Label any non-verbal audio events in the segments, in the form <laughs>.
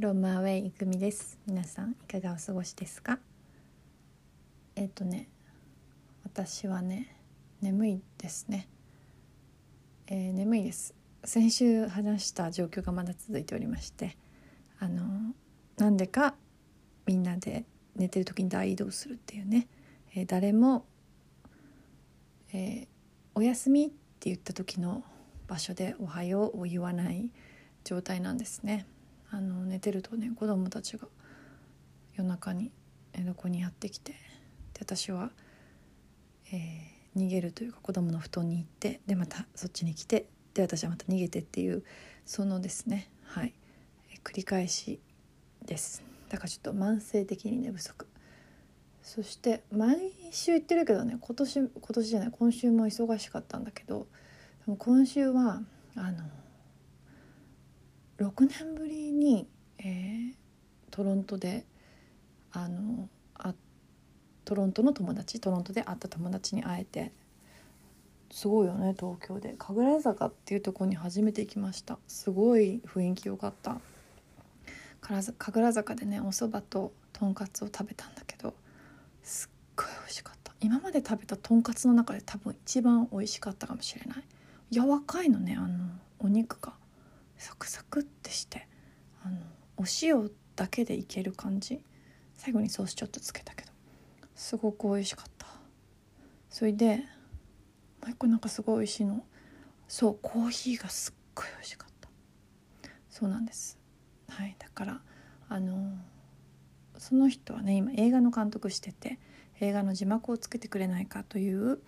from away いくみです。皆さんいかがお過ごしですか？えっ、とね私はね眠いですね、えー眠いです。先週話した状況がまだ続いておりましてあのなんでかみんなで寝てる時に大移動するっていうね、えー誰も、えーおやすみ」って言った時の場所で「おはよう」を言わない状態なんですね。あの寝てるとね子供たちが夜中に寝床にやってきてで私は、えー逃げるというか子供の布団に行ってでまたそっちに来てで私はまた逃げてっていうそのですねはい、え繰り返しです。だからちょっと慢性的に寝不足。そして毎週言ってるけどね今年今年じゃない今週も忙しかったんだけど今週はあの6年ぶりに、えートロントであのあトロントの友達トロントで会った友達に会えてすごいよね東京で。神楽坂っていうところに初めて行きました。すごい雰囲気良かった。神楽坂でねお蕎麦ととんかつを食べたんだけどすっごい美味しかった。今まで食べたとんかつの中で多分一番美味しかったかもしれない。柔らかいのねあのお肉が。サクサクってしてあのお塩だけでいける感じ？最後にソースちょっとつけたけど。すごく美味しかった。それでもう一個なんかすごい美味しいの。そうコーヒーがすっごい美味しかった。そうなんです。はいだからあのその人はね今映画の監督してて映画の字幕をつけてくれないかという、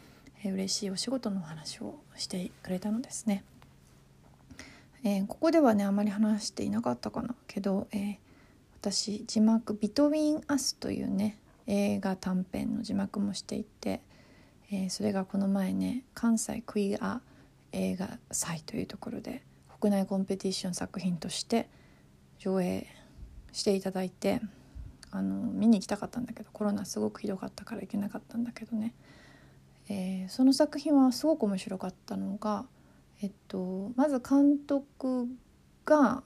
えー嬉しいお仕事のお話をしてくれたのですね。えーここではねあまり話していなかったかなけど、えー私字幕「ビトウィン・アス」というね映画短編の字幕もしていて、えーそれがこの前ね関西クイア映画祭というところで国内コンペティション作品として上映していただいてあの見に行きたかったんだけどコロナすごくひどかったから行けなかったんだけどね、えーその作品はすごく面白かったのが、えっと、まず監督が、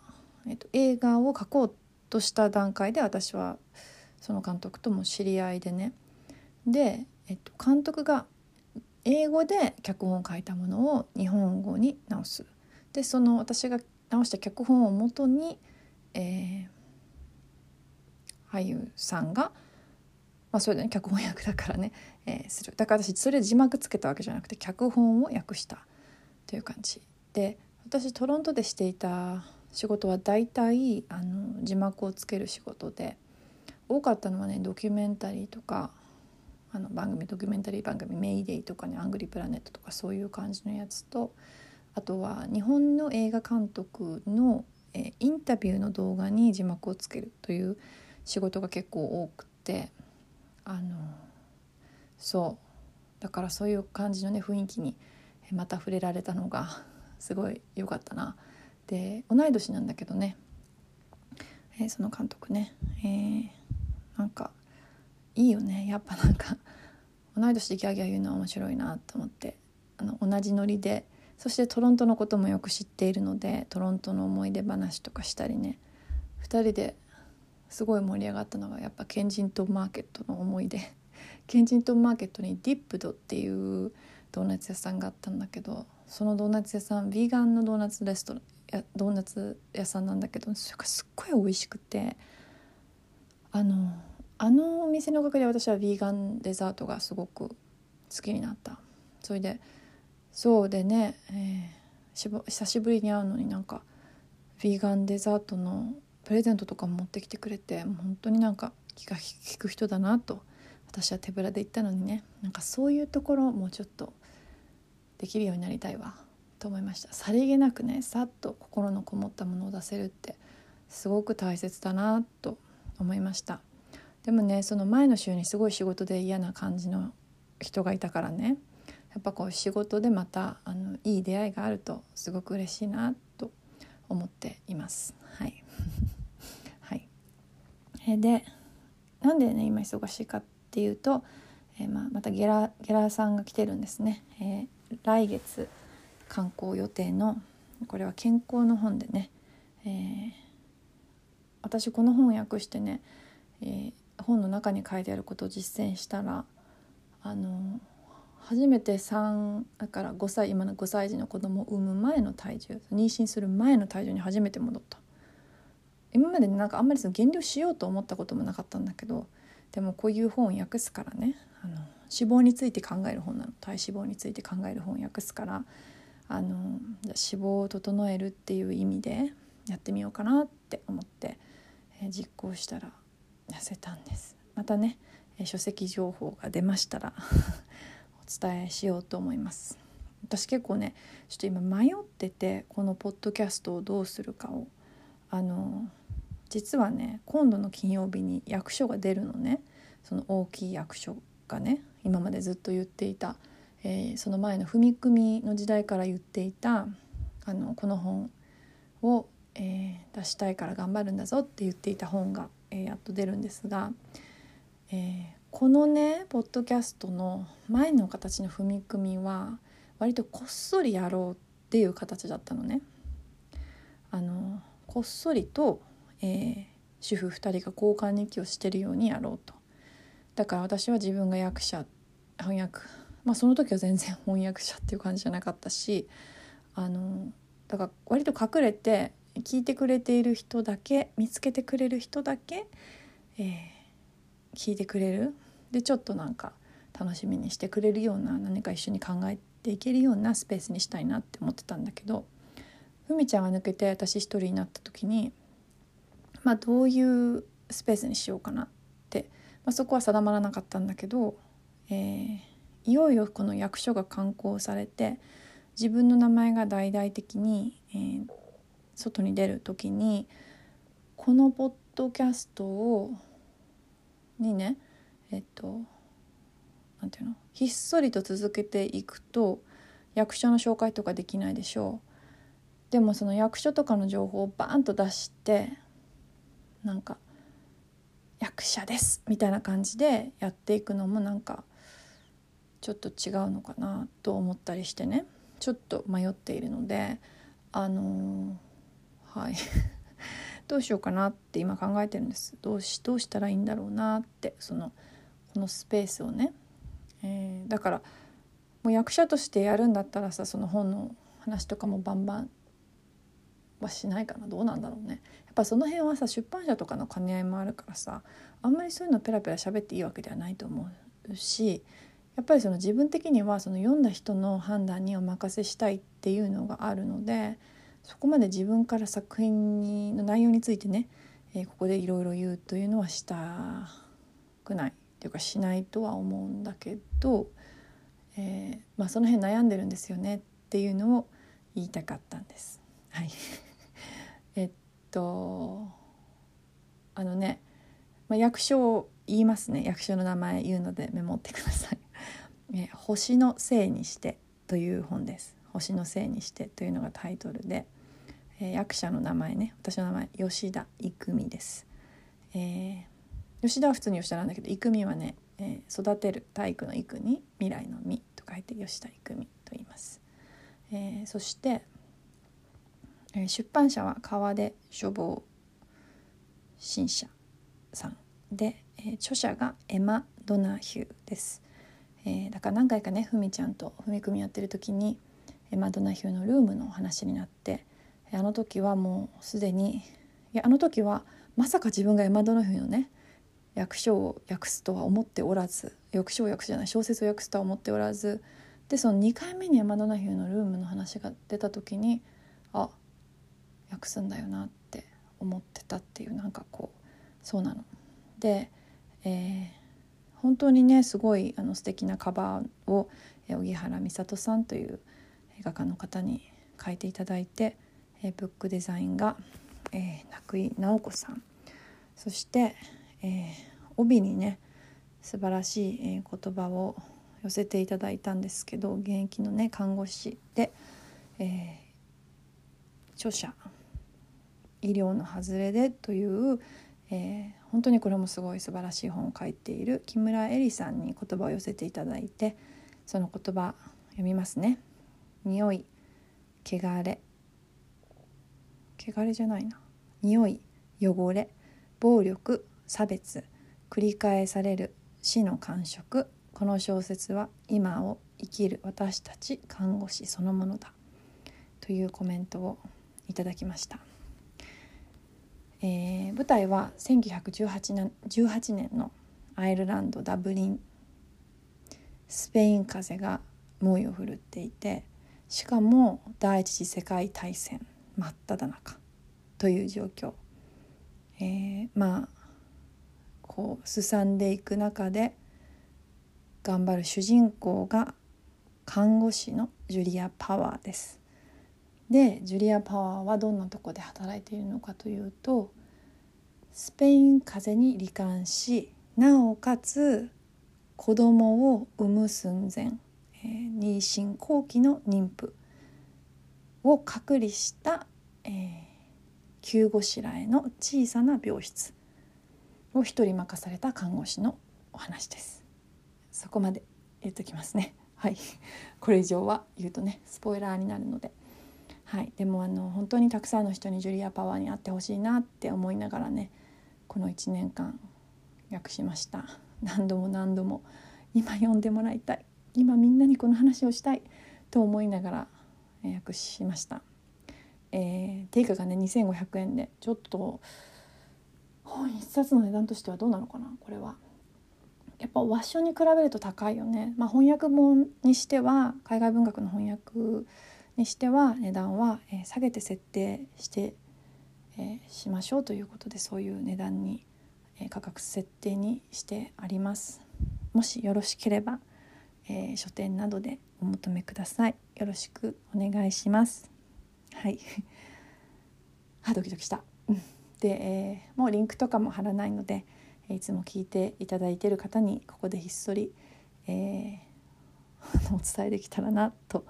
えっと、映画を描こうとした段階で私はその監督とも知り合いでね。で、えっと、監督が英語で脚本を書いたものを日本語に直す。でその私が直した脚本をもとに、えー俳優さんが、まあ、それでね脚本役だからね、えーする。だから私それ字幕つけたわけじゃなくて脚本を訳した。という感じ。で私トロントでしていた仕事は大体あの字幕をつける仕事で多かったのはねドキュメンタリーとかあの番組ドキュメンタリー番組「メイデイ」とかね「アングリープラネット」とかそういう感じのやつとあとは日本の映画監督の、えインタビューの動画に字幕をつけるという仕事が結構多くてあのそう。だからそういう感じのね雰囲気にまた触れられたのがすごい良かったな。で同い年なんだけどね、えーその監督ね、えーなんかいいよね。やっぱなんか同い年でギャーギャー言うのは面白いなと思って。あの同じノリで。そしてトロントのこともよく知っているのでトロントの思い出話とかしたりね。2人ですごい盛り上がったのがやっぱケンジントンマーケットの思い出。ケンジントンマーケットにディップドっていうドーナツ屋さんがあったんだけどそのドーナツ屋さんヴィーガンのドーナツレストランやドーナツ屋さんなんだけどそれがすっごい美味しくてあのあのお店のおかげで私はヴィーガンデザートがすごく好きになった。それでそうでね、えーし久しぶりに会うのになんかヴィーガンデザートのプレゼントとか持ってきてくれて本当になんか気が利く人だなと私は手ぶらで行ったのにね。なんかそういうところもうちょっとできるようになりたいわと思いました。さりげなくねさっと心のこもったものを出せるってすごく大切だなと思いました。でもねその前の週にすごい仕事で嫌な感じの人がいたからねやっぱこう仕事でまたあのいい出会いがあるとすごく嬉しいなと思っています。はい。<laughs> はい。えでなんでね今忙しいかっていうと、えーまあ、またゲラゲラさんが来てるんですね、えー来月刊行予定のこれは健康の本でね、えー私この本を訳してね、えー、本の中に書いてあることを実践したらあの初めて3だから5歳今の5歳児の子供を産む前の体重妊娠する前の体重に初めて戻った。今までなんかあんまりその減量しようと思ったこともなかったんだけどでもこういう本を訳すからねあの脂肪について考える本なの。体脂肪について考える本を訳すから。あの脂肪を整えるっていう意味でやってみようかなって思って、えー、実行したら痩せたんです。またね、えー、書籍情報が出ましたら <laughs> お伝えしようと思います。私結構ねちょっと今迷っててこのポッドキャストをどうするかを。あの実はね今度の金曜日に役所が出るのね。その大きい役所。がね今までずっと言っていた、えー、その前の踏み組みの時代から言っていたあのこの本を、えー、出したいから頑張るんだぞって言っていた本が、えー、やっと出るんですが、えこのねポッドキャストの前の形の踏み組みは割とこっそりやろうっていう形だったのね。あのこっそりとえ、主婦2人が交換日記をしてるようにやろうとだから私は自分が役者翻訳。まあその時は全然翻訳者っていう感じじゃなかったしあのだから割と隠れて聞いてくれている人だけ見つけてくれる人だけ、えー、聞いてくれる。でちょっとなんか楽しみにしてくれるような何か一緒に考えていけるようなスペースにしたいなって思ってたんだけどふみちゃんが抜けて私一人になった時にまあ、どういうスペースにしようかなって、まあ、そこは定まらなかったんだけど、えー、いよいよこの役所が刊行されて自分の名前が大々的に、えー、外に出る時にこのポッドキャストをにねえっとなんていうのひっそりと続けていくと役所の紹介とかできないでしょう。でもその役所とかの情報をバーンと出してなんか役者ですみたいな感じでやっていくのもなんかちょっと違うのかなと思ったりしてね。ちょっと迷っているのであのー、はい。<laughs> どうしようかなって今考えてるんです。どうしどうしたらいいんだろうなってそのこのスペースをね、えー、だからもう役者としてやるんだったらさその本の話とかもバンバンはしないかな。どうなんだろうね。やっぱその辺はさ出版社とかの兼ね合いもあるからさあんまりそういうのペラペラ喋っていいわけではないと思うしやっぱりその自分的にはその読んだ人の判断にお任せしたいっていうのがあるのでそこまで自分から作品にの内容についてね、えー、ここでいろいろ言うというのはしたくないっていうかしないとは思うんだけど、えー、まあ、その辺悩んでるんですよねっていうのを言いたかったんです。はい。とあのね、まあ、役所を言いますね。役所の名前言うのでメモってください「<laughs> え星のせいにして」という本です「星のせいにして」というのがタイトルで、えー、役者の名前ね。私の名前吉田育美です、えー、吉田は普通に吉田なんだけど育美はね、えー、育てる体育の育に未来の実と書いて吉田育美と言います、え、そして出版社は川出書房新社さんで、え著者がエマ・ドナヒューです、えー、だから何回かねふみちゃんとふみくみやってる時にエマ・ドナヒューのルームの話になってあの時はもうすでにいやあの時はまさか自分がエマ・ドナヒューのね役所を訳すとは思っておらず役所を訳すじゃない小説を訳すとは思っておらずでその2回目にエマ・ドナヒューのルームの話が出た時にあ訳すんだよなって思ってたっていうなんかこうそうなの。で、えー、本当にねすごいあの素敵なカバーを荻原美里さんという画家の方に書いていただいて、えー、ブックデザインが、えー、中井直子さんそして、えー、帯にね素晴らしい、えー、言葉を寄せていただいたんですけど現役のね看護師で、えー、著者医療の外れで」という、えー、本当にこれもすごい素晴らしい本を書いている木村恵里さんに言葉を寄せていただいてその言葉読みますね。匂い汚れ。汚れじゃないな。匂い汚れ。暴力差別。繰り返される。死の感触。この小説は今を生きる。私たち看護師そのものだ。というコメントをいただきました、えー、舞台は1918年 ,18 年のアイルランドダブリンスペイン風邪が猛威を振るっていてしかも第一次世界大戦真っ只中という状況、えー、まあこうすさんでいく中で頑張る主人公が看護師のジュリア・パワーです。でジュリア・パワーはどんなとこで働いているのかというとスペイン風邪に罹患しなおかつ子供を産む寸前、えー、妊娠後期の妊婦を隔離した、えー、救護士らへの小さな病室を一人任された看護師のお話です。そこまで言っときますね。はい。これ以上は言うとねスポイラーになるので。はい。でもあの本当にたくさんの人にジュリア・パワーに会ってほしいなって思いながらねこの1年間訳しました。何度も何度も今読んでもらいたい。今みんなにこの話をしたい。と思いながら訳しました。えー、定価がね2500円でちょっと本一冊の値段としてはどうなのかなこれは。やっぱ和書に比べると高いよね、まあ、翻訳本にしては海外文学の翻訳にしては値段は、え下げて設定して、え、しましょうということでそういう値段に、え価格設定にしてあります。もしよろしければ、えー、書店などでお求めください。よろしくお願いします。はい。<laughs> あドキドキした。<laughs> で、えー、もうリンクとかも貼らないのでいつも聞いていただいている方にここでひっそり、えー、<laughs> お伝えできたらなと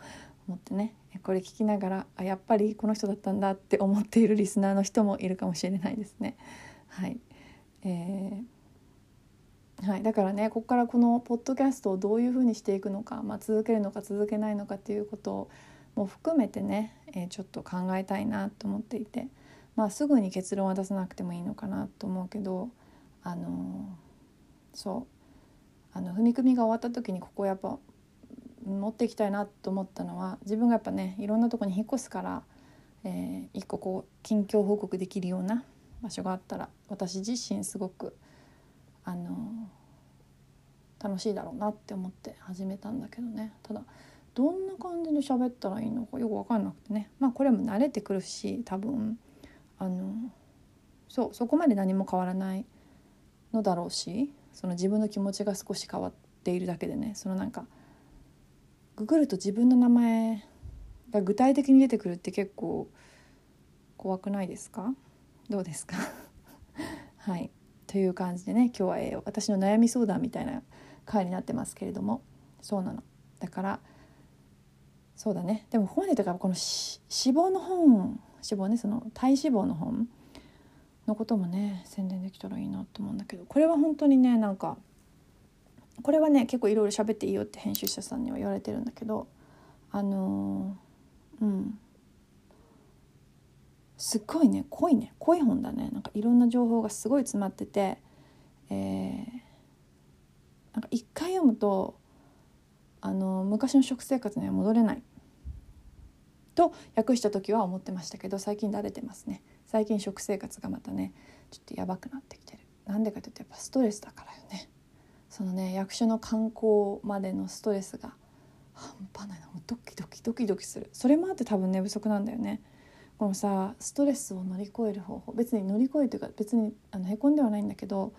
思ってね。これ聞きながらあやっぱりこの人だったんだって思っているリスナーの人もいるかもしれないですね。はい、えー、はい、だからねここからこのポッドキャストをどういうふうにしていくのか、まあ、続けるのか続けないのかっていうことも含めてね、えー、ちょっと考えたいなと思っていて、まあ、すぐに結論は出さなくてもいいのかなと思うけどあのそう。あの踏み込みが終わった時にここやっぱ持っていきたいなと思ったのは自分がやっぱねいろんなとこに引っ越すから、えー、一個こう近況報告できるような場所があったら私自身すごくあの楽しいだろうなって思って始めたんだけどね。ただどんな感じで喋ったらいいのかよく分かんなくてね。まあこれも慣れてくるし多分あのそうそこまで何も変わらないのだろうしその自分の気持ちが少し変わっているだけでねそのなんかググると自分の名前が具体的に出てくるって結構怖くないですか？どうですか？<laughs> はい。という感じでね今日は、私の悩み相談みたいな回になってますけれども。そうなの。だからそうだね。でもここまでとかこの脂肪の本脂肪ねその体脂肪の本のこともね宣伝できたらいいなと思うんだけどこれは本当にねなんかこれはね結構いろいろ喋っていいよって編集者さんには言われてるんだけどあのー、うん。すっごいね濃いね濃い本だね。なんかいろんな情報がすごい詰まってて、えー、なんか一回読むとあの昔の食生活には戻れない。と訳した時は思ってましたけど最近慣れてますね。最近食生活がまたねちょっとやばくなってきてる。なんでかというとやっぱストレスだからよね。そのね役所の観光までのストレスが半端ないな。ドキドキドキドキする。それもあって多分寝不足なんだよね。このさストレスを乗り越える方法。別に乗り越えというか別にあのへこんではないんだけど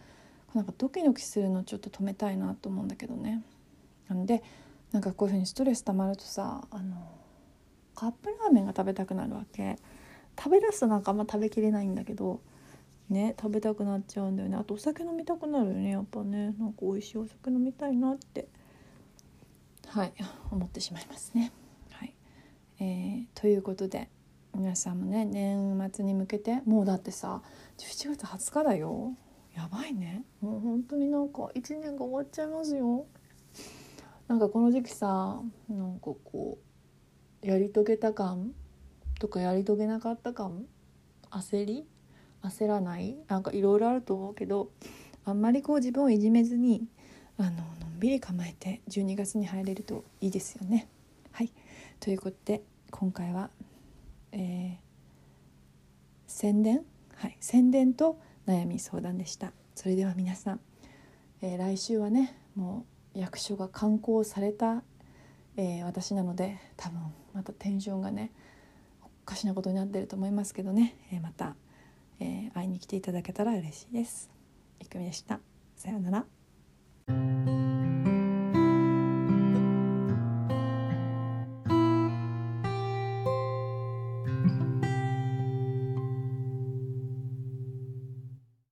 なんかドキドキするのちょっと止めたいなと思うんだけどね。なんでなんかこういうふうにストレス溜まるとさあのカップラーメンが食べたくなるわけ。食べだすとなんかあんま食べきれないんだけどね食べたくなっちゃうんだよね。あとお酒飲みたくなるよね。やっぱね。なんか美味しいお酒飲みたいなって。はい。思ってしまいますね。はい。えー、ということで皆さんもね年末に向けてもうだってさ11月20日だよ。やばいね。もう本当になんか1年が終わっちゃいますよ。なんかこの時期さなんかこうやり遂げた感とかやり遂げなかった感？焦り？焦らない？なんかいろいろあると思うけどあんまりこう自分をいじめずにあののんびり構えて12月に入れるといいですよね。はい。ということで今回は、えー、宣伝？はい。宣伝と悩み相談でした。それでは皆さん、えー、来週はねもう役所が刊行された、えー、私なので多分またテンションがねおかしなことになってると思いますけどね、え、また、え会いに来ていただけたら嬉しいです。いくみでした。さようなら。